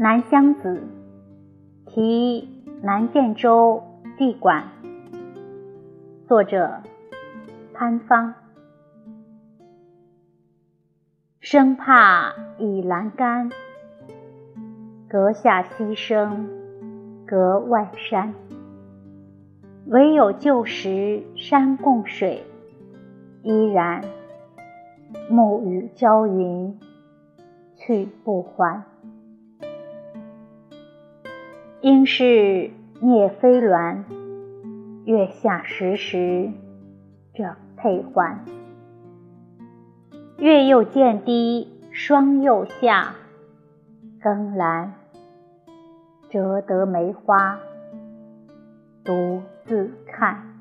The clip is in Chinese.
南乡子，题南建州地馆。作者潘芳。生怕倚栏杆，阁下溪声隔外山。唯有旧时山共水，依然暮雨交云去不还。应是聂飞鸾，月下时时整佩环。月又渐低霜又下，更阑折得梅花独自看。